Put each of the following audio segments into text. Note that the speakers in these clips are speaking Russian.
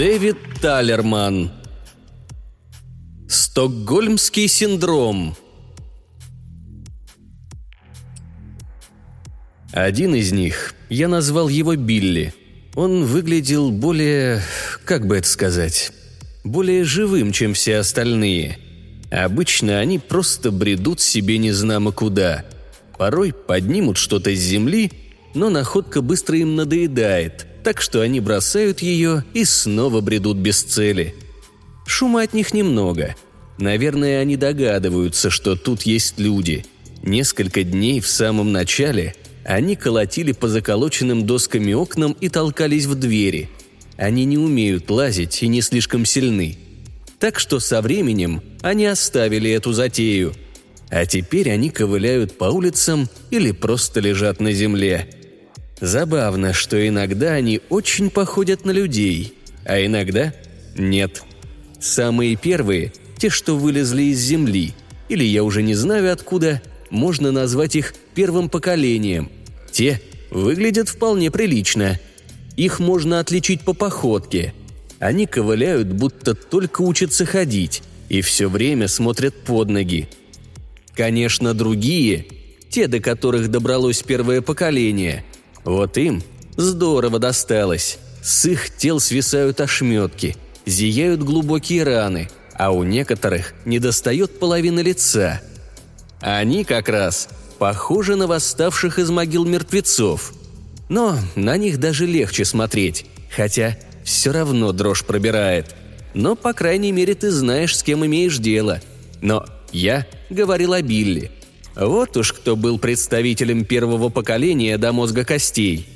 Дэвид Талерман. Стокгольмский синдром. Один из них, я назвал его Билли. Он выглядел более, как бы это сказать, более живым, чем все остальные. Обычно они просто бредут себе незнамо куда. Порой поднимут что-то с земли, но находка быстро им надоедает, так что они бросают ее и снова бредут без цели. Шума от них немного. Наверное, они догадываются, что тут есть люди. Несколько дней в самом начале они колотили по заколоченным досками окнам и толкались в двери. Они не умеют лазить и не слишком сильны. Так что со временем они оставили эту затею. А теперь они ковыляют по улицам или просто лежат на земле. Забавно, что иногда они очень походят на людей, а иногда нет. Самые первые – те, что вылезли из земли, или я уже не знаю откуда, можно назвать их первым поколением. Те выглядят вполне прилично. Их можно отличить по походке. Они ковыляют, будто только учатся ходить, и все время смотрят под ноги. Конечно, другие, те, до которых добралось первое поколение, вот им здорово досталось. С их тел свисают ошметки, зияют глубокие раны, а у некоторых недостает половины лица. Они как раз похожи на восставших из могил мертвецов. Но на них даже легче смотреть, хотя все равно дрожь пробирает. Но, по крайней мере, ты знаешь, с кем имеешь дело. Но я говорил о Билли. Вот уж кто был представителем первого поколения до мозга костей.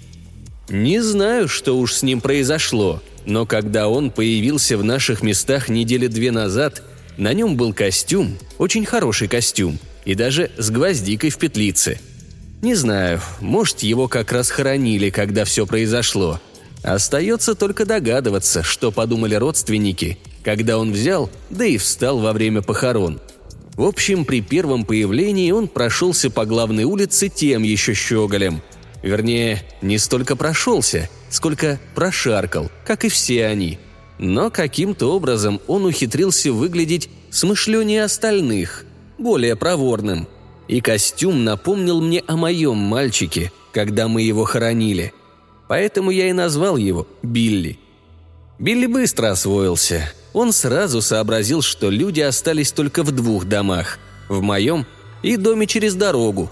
Не знаю, что уж с ним произошло, но когда он появился в наших местах недели две назад, на нем был костюм, очень хороший костюм – и даже с гвоздикой в петлице. Не знаю, может, его как раз хоронили, когда все произошло. Остается только догадываться, что подумали родственники, когда он взял, да и встал во время похорон. В общем, при первом появлении он прошелся по главной улице тем еще щеголем. Вернее, не столько прошелся, сколько прошаркал, как и все они. Но каким-то образом он ухитрился выглядеть смышленнее остальных – более проворным. И костюм напомнил мне о моем мальчике, когда мы его хоронили. Поэтому я и назвал его Билли. Билли быстро освоился. Он сразу сообразил, что люди остались только в двух домах – в моем и доме через дорогу.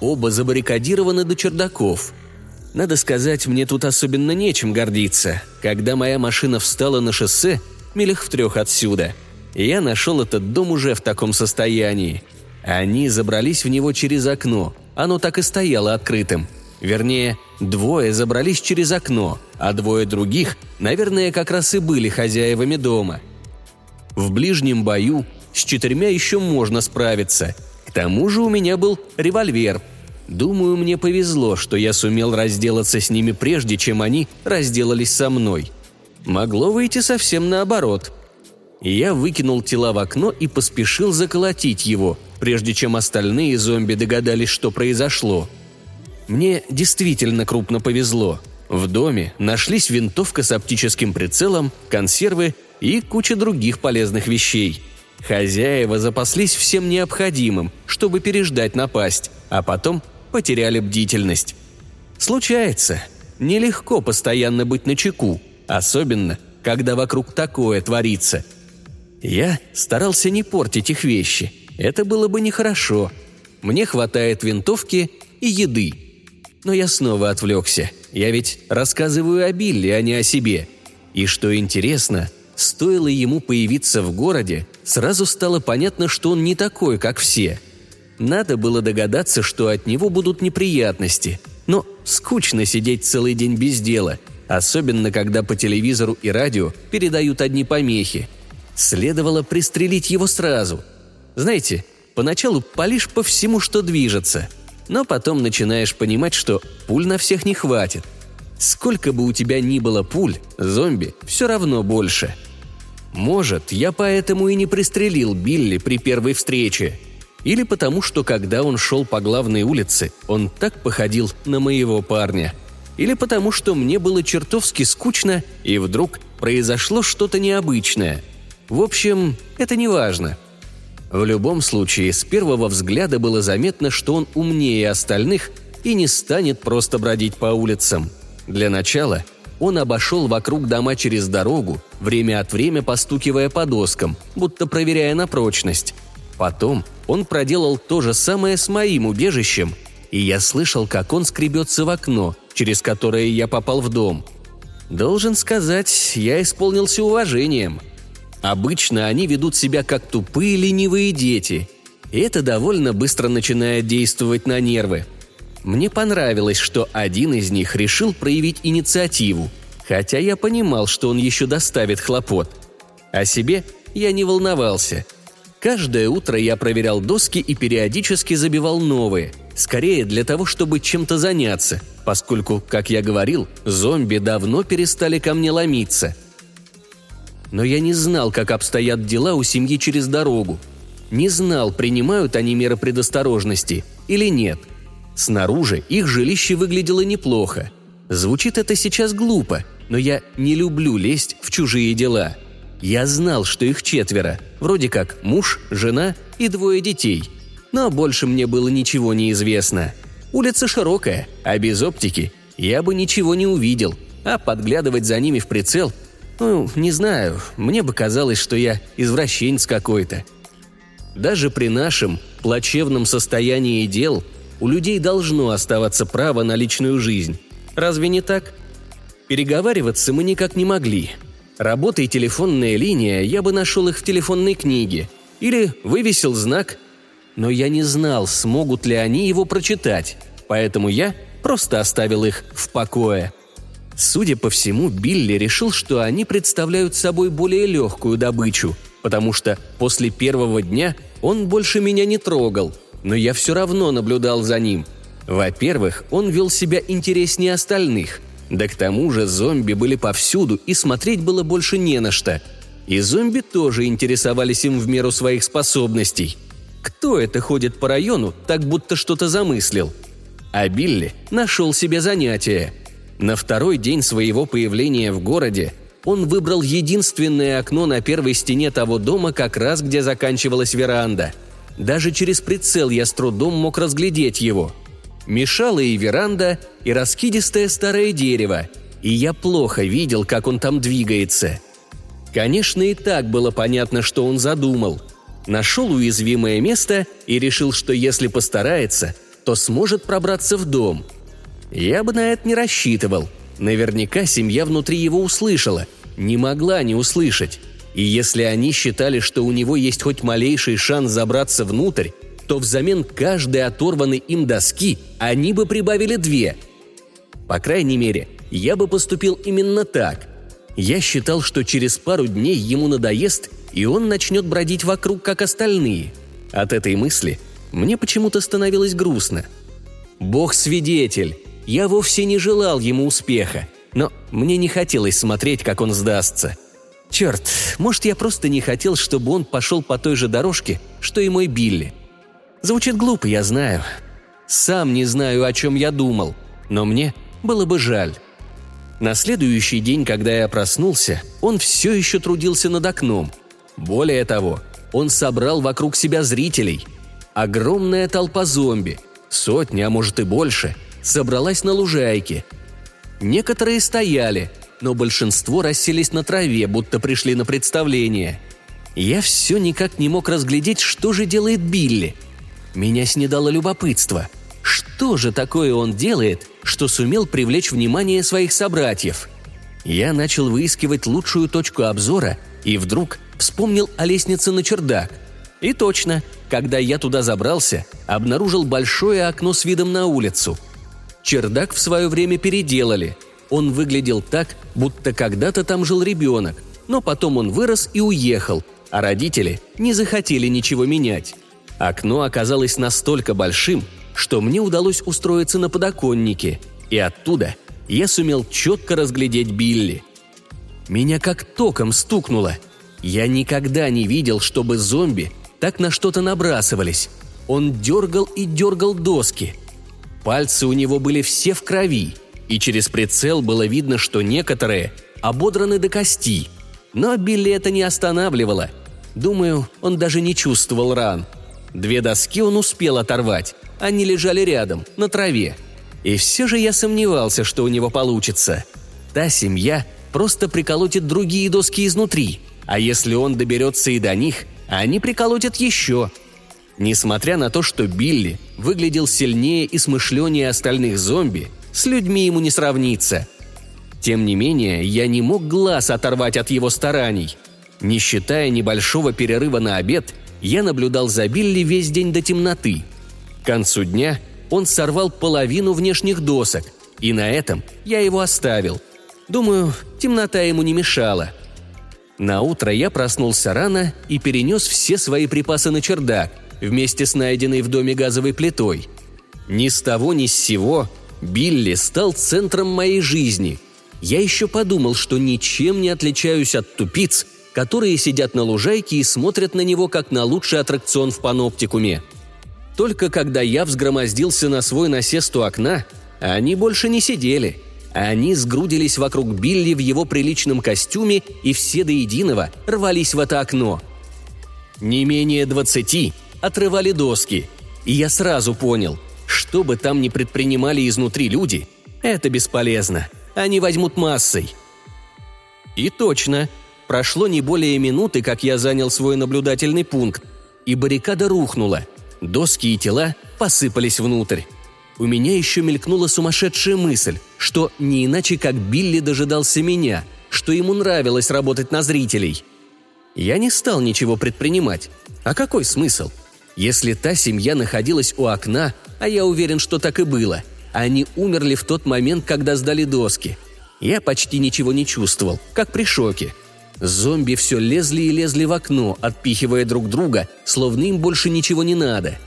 Оба забаррикадированы до чердаков. Надо сказать, мне тут особенно нечем гордиться. Когда моя машина встала на шоссе, милях в трех отсюда – я нашел этот дом уже в таком состоянии. Они забрались в него через окно. Оно так и стояло открытым. Вернее, двое забрались через окно, а двое других, наверное, как раз и были хозяевами дома. В ближнем бою с четырьмя еще можно справиться. К тому же у меня был револьвер. Думаю, мне повезло, что я сумел разделаться с ними прежде, чем они разделались со мной. Могло выйти совсем наоборот – я выкинул тела в окно и поспешил заколотить его, прежде чем остальные зомби догадались, что произошло. Мне действительно крупно повезло. В доме нашлись винтовка с оптическим прицелом, консервы и куча других полезных вещей. Хозяева запаслись всем необходимым, чтобы переждать напасть, а потом потеряли бдительность. Случается. Нелегко постоянно быть на чеку, особенно, когда вокруг такое творится – я старался не портить их вещи. Это было бы нехорошо. Мне хватает винтовки и еды. Но я снова отвлекся. Я ведь рассказываю о Билли, а не о себе. И что интересно, стоило ему появиться в городе, сразу стало понятно, что он не такой, как все. Надо было догадаться, что от него будут неприятности. Но скучно сидеть целый день без дела, особенно когда по телевизору и радио передают одни помехи – Следовало пристрелить его сразу. Знаете, поначалу палишь по всему, что движется, но потом начинаешь понимать, что пуль на всех не хватит. Сколько бы у тебя ни было пуль, зомби все равно больше. Может, я поэтому и не пристрелил Билли при первой встрече. Или потому, что когда он шел по главной улице, он так походил на моего парня. Или потому, что мне было чертовски скучно, и вдруг произошло что-то необычное. В общем, это не важно. В любом случае, с первого взгляда было заметно, что он умнее остальных и не станет просто бродить по улицам. Для начала он обошел вокруг дома через дорогу, время от времени постукивая по доскам, будто проверяя на прочность. Потом он проделал то же самое с моим убежищем, и я слышал, как он скребется в окно, через которое я попал в дом. Должен сказать, я исполнился уважением. Обычно они ведут себя как тупые ленивые дети, и это довольно быстро начинает действовать на нервы. Мне понравилось, что один из них решил проявить инициативу, хотя я понимал, что он еще доставит хлопот. О себе я не волновался. Каждое утро я проверял доски и периодически забивал новые, скорее для того, чтобы чем-то заняться, поскольку, как я говорил, зомби давно перестали ко мне ломиться. Но я не знал, как обстоят дела у семьи через дорогу. Не знал, принимают они меры предосторожности или нет – Снаружи их жилище выглядело неплохо. Звучит это сейчас глупо, но я не люблю лезть в чужие дела. Я знал, что их четверо, вроде как муж, жена и двое детей. Но больше мне было ничего не известно. Улица широкая, а без оптики я бы ничего не увидел, а подглядывать за ними в прицел ну, не знаю, мне бы казалось, что я извращенец какой-то. Даже при нашем плачевном состоянии дел у людей должно оставаться право на личную жизнь. Разве не так? Переговариваться мы никак не могли. Работа и телефонная линия, я бы нашел их в телефонной книге. Или вывесил знак. Но я не знал, смогут ли они его прочитать. Поэтому я просто оставил их в покое. Судя по всему, Билли решил, что они представляют собой более легкую добычу, потому что после первого дня он больше меня не трогал, но я все равно наблюдал за ним. Во-первых, он вел себя интереснее остальных. Да к тому же зомби были повсюду, и смотреть было больше не на что. И зомби тоже интересовались им в меру своих способностей. Кто это ходит по району, так будто что-то замыслил? А Билли нашел себе занятие. На второй день своего появления в городе он выбрал единственное окно на первой стене того дома, как раз где заканчивалась веранда – даже через прицел я с трудом мог разглядеть его. Мешала и веранда, и раскидистое старое дерево, и я плохо видел, как он там двигается. Конечно, и так было понятно, что он задумал. Нашел уязвимое место и решил, что если постарается, то сможет пробраться в дом. Я бы на это не рассчитывал. Наверняка семья внутри его услышала. Не могла не услышать. И если они считали, что у него есть хоть малейший шанс забраться внутрь, то взамен каждой оторванной им доски они бы прибавили две. По крайней мере, я бы поступил именно так. Я считал, что через пару дней ему надоест, и он начнет бродить вокруг, как остальные. От этой мысли мне почему-то становилось грустно. Бог свидетель, я вовсе не желал ему успеха, но мне не хотелось смотреть, как он сдастся – Черт, может, я просто не хотел, чтобы он пошел по той же дорожке, что и мой Билли. Звучит глупо, я знаю. Сам не знаю, о чем я думал, но мне было бы жаль. На следующий день, когда я проснулся, он все еще трудился над окном. Более того, он собрал вокруг себя зрителей. Огромная толпа зомби, сотни, а может и больше, собралась на лужайке. Некоторые стояли – но большинство расселись на траве, будто пришли на представление. Я все никак не мог разглядеть, что же делает Билли. Меня снедало любопытство. Что же такое он делает, что сумел привлечь внимание своих собратьев? Я начал выискивать лучшую точку обзора и вдруг вспомнил о лестнице на чердак. И точно, когда я туда забрался, обнаружил большое окно с видом на улицу. Чердак в свое время переделали – он выглядел так, будто когда-то там жил ребенок, но потом он вырос и уехал, а родители не захотели ничего менять. Окно оказалось настолько большим, что мне удалось устроиться на подоконнике, и оттуда я сумел четко разглядеть Билли. Меня как током стукнуло. Я никогда не видел, чтобы зомби так на что-то набрасывались. Он дергал и дергал доски. Пальцы у него были все в крови – и через прицел было видно, что некоторые ободраны до кости. Но Билли это не останавливало. Думаю, он даже не чувствовал ран. Две доски он успел оторвать. Они лежали рядом, на траве. И все же я сомневался, что у него получится. Та семья просто приколотит другие доски изнутри, а если он доберется и до них, они приколотят еще. Несмотря на то, что Билли выглядел сильнее и смышленнее остальных зомби, с людьми ему не сравнится. Тем не менее, я не мог глаз оторвать от его стараний. Не считая небольшого перерыва на обед, я наблюдал за Билли весь день до темноты. К концу дня он сорвал половину внешних досок, и на этом я его оставил. Думаю, темнота ему не мешала. На утро я проснулся рано и перенес все свои припасы на чердак, вместе с найденной в доме газовой плитой. Ни с того ни с сего Билли стал центром моей жизни. Я еще подумал, что ничем не отличаюсь от тупиц, которые сидят на лужайке и смотрят на него как на лучший аттракцион в паноптикуме. Только когда я взгромоздился на свой насест у окна, они больше не сидели. Они сгрудились вокруг Билли в его приличном костюме и все до единого рвались в это окно. Не менее двадцати отрывали доски, и я сразу понял – что бы там ни предпринимали изнутри люди, это бесполезно. Они возьмут массой. И точно. Прошло не более минуты, как я занял свой наблюдательный пункт, и баррикада рухнула. Доски и тела посыпались внутрь. У меня еще мелькнула сумасшедшая мысль, что не иначе как Билли дожидался меня, что ему нравилось работать на зрителей. Я не стал ничего предпринимать. А какой смысл? Если та семья находилась у окна, а я уверен, что так и было. Они умерли в тот момент, когда сдали доски. Я почти ничего не чувствовал, как при шоке. Зомби все лезли и лезли в окно, отпихивая друг друга, словно им больше ничего не надо.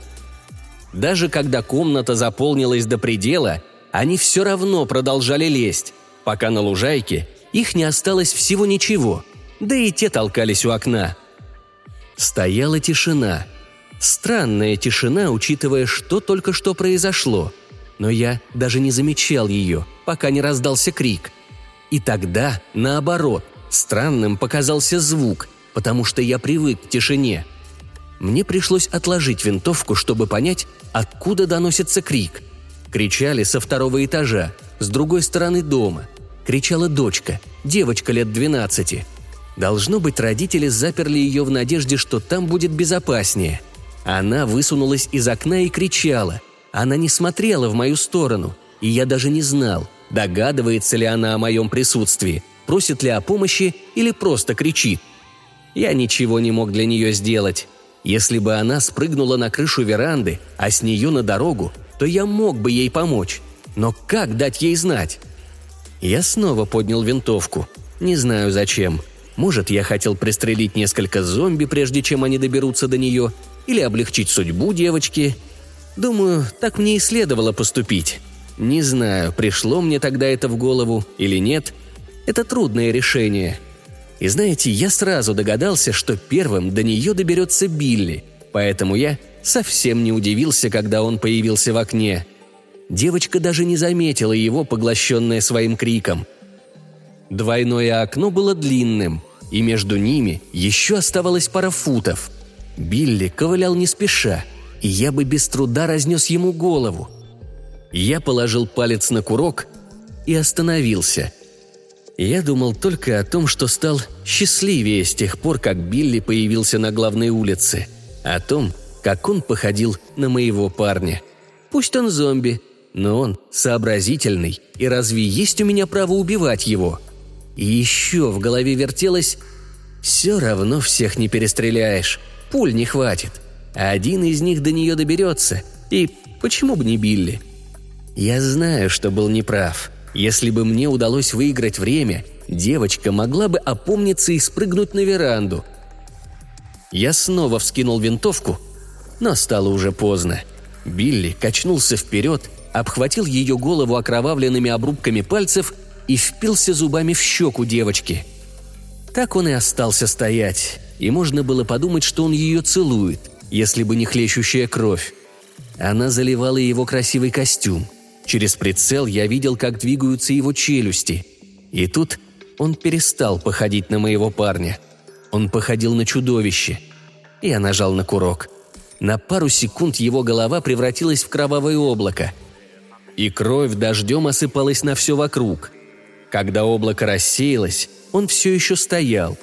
Даже когда комната заполнилась до предела, они все равно продолжали лезть, пока на лужайке их не осталось всего ничего, да и те толкались у окна. Стояла тишина – Странная тишина, учитывая, что только что произошло. Но я даже не замечал ее, пока не раздался крик. И тогда, наоборот, странным показался звук, потому что я привык к тишине. Мне пришлось отложить винтовку, чтобы понять, откуда доносится крик. Кричали со второго этажа, с другой стороны дома. Кричала дочка, девочка лет двенадцати. Должно быть, родители заперли ее в надежде, что там будет безопаснее – она высунулась из окна и кричала. Она не смотрела в мою сторону, и я даже не знал, догадывается ли она о моем присутствии, просит ли о помощи или просто кричит. Я ничего не мог для нее сделать. Если бы она спрыгнула на крышу веранды, а с нее на дорогу, то я мог бы ей помочь. Но как дать ей знать? Я снова поднял винтовку. Не знаю зачем. Может, я хотел пристрелить несколько зомби, прежде чем они доберутся до нее, или облегчить судьбу девочки. Думаю, так мне и следовало поступить. Не знаю, пришло мне тогда это в голову или нет. Это трудное решение. И знаете, я сразу догадался, что первым до нее доберется Билли, поэтому я совсем не удивился, когда он появился в окне. Девочка даже не заметила его, поглощенная своим криком. Двойное окно было длинным, и между ними еще оставалось пара футов – Билли ковылял не спеша, и я бы без труда разнес ему голову. Я положил палец на курок и остановился. Я думал только о том, что стал счастливее с тех пор, как Билли появился на главной улице, о том, как он походил на моего парня. Пусть он зомби, но он сообразительный, и разве есть у меня право убивать его? И еще в голове вертелось «Все равно всех не перестреляешь», Пуль не хватит. Один из них до нее доберется. И почему бы не Билли? Я знаю, что был неправ. Если бы мне удалось выиграть время, девочка могла бы опомниться и спрыгнуть на веранду. Я снова вскинул винтовку, но стало уже поздно. Билли качнулся вперед, обхватил ее голову окровавленными обрубками пальцев и впился зубами в щеку девочки. Так он и остался стоять, и можно было подумать, что он ее целует, если бы не хлещущая кровь. Она заливала его красивый костюм. Через прицел я видел, как двигаются его челюсти. И тут он перестал походить на моего парня. Он походил на чудовище. Я нажал на курок. На пару секунд его голова превратилась в кровавое облако. И кровь дождем осыпалась на все вокруг. Когда облако рассеялось, он все еще стоял.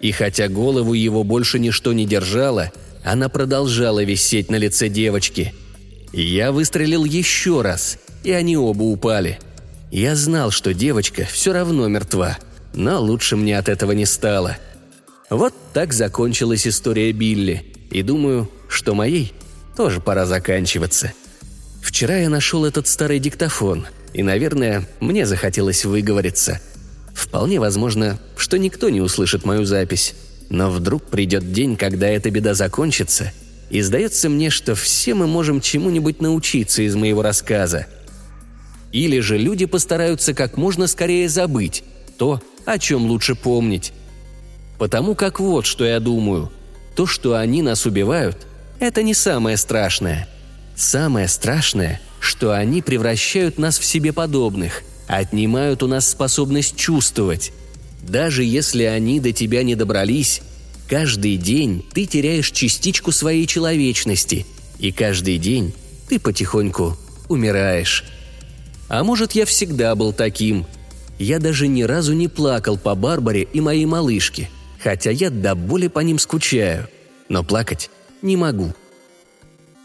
И хотя голову его больше ничто не держало, она продолжала висеть на лице девочки. Я выстрелил еще раз, и они оба упали. Я знал, что девочка все равно мертва, но лучше мне от этого не стало. Вот так закончилась история Билли, и думаю, что моей тоже пора заканчиваться. Вчера я нашел этот старый диктофон, и, наверное, мне захотелось выговориться. Вполне возможно, что никто не услышит мою запись. Но вдруг придет день, когда эта беда закончится, и сдается мне, что все мы можем чему-нибудь научиться из моего рассказа. Или же люди постараются как можно скорее забыть то, о чем лучше помнить. Потому как вот что я думаю. То, что они нас убивают, это не самое страшное. Самое страшное, что они превращают нас в себе подобных, отнимают у нас способность чувствовать. Даже если они до тебя не добрались, каждый день ты теряешь частичку своей человечности, и каждый день ты потихоньку умираешь. А может, я всегда был таким. Я даже ни разу не плакал по Барбаре и моей малышке, хотя я до боли по ним скучаю. Но плакать не могу.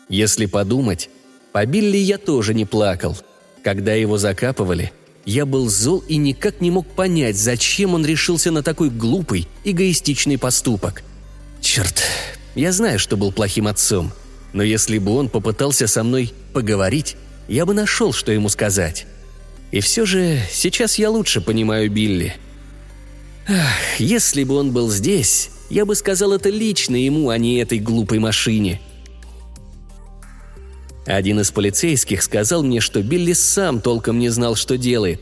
Если подумать, по Билли я тоже не плакал. Когда его закапывали, я был зол и никак не мог понять, зачем он решился на такой глупый, эгоистичный поступок. Черт, я знаю, что был плохим отцом, но если бы он попытался со мной поговорить, я бы нашел, что ему сказать. И все же сейчас я лучше понимаю Билли. Ах, если бы он был здесь, я бы сказал это лично ему, а не этой глупой машине. Один из полицейских сказал мне, что Билли сам толком не знал, что делает,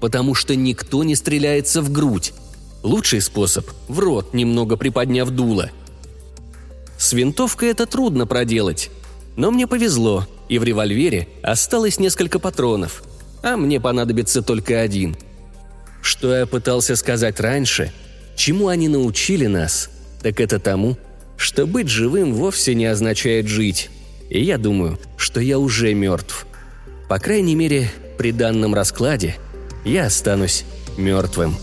потому что никто не стреляется в грудь. Лучший способ – в рот, немного приподняв дуло. С винтовкой это трудно проделать. Но мне повезло, и в револьвере осталось несколько патронов, а мне понадобится только один. Что я пытался сказать раньше, чему они научили нас, так это тому, что быть живым вовсе не означает жить – и я думаю, что я уже мертв. По крайней мере, при данном раскладе я останусь мертвым.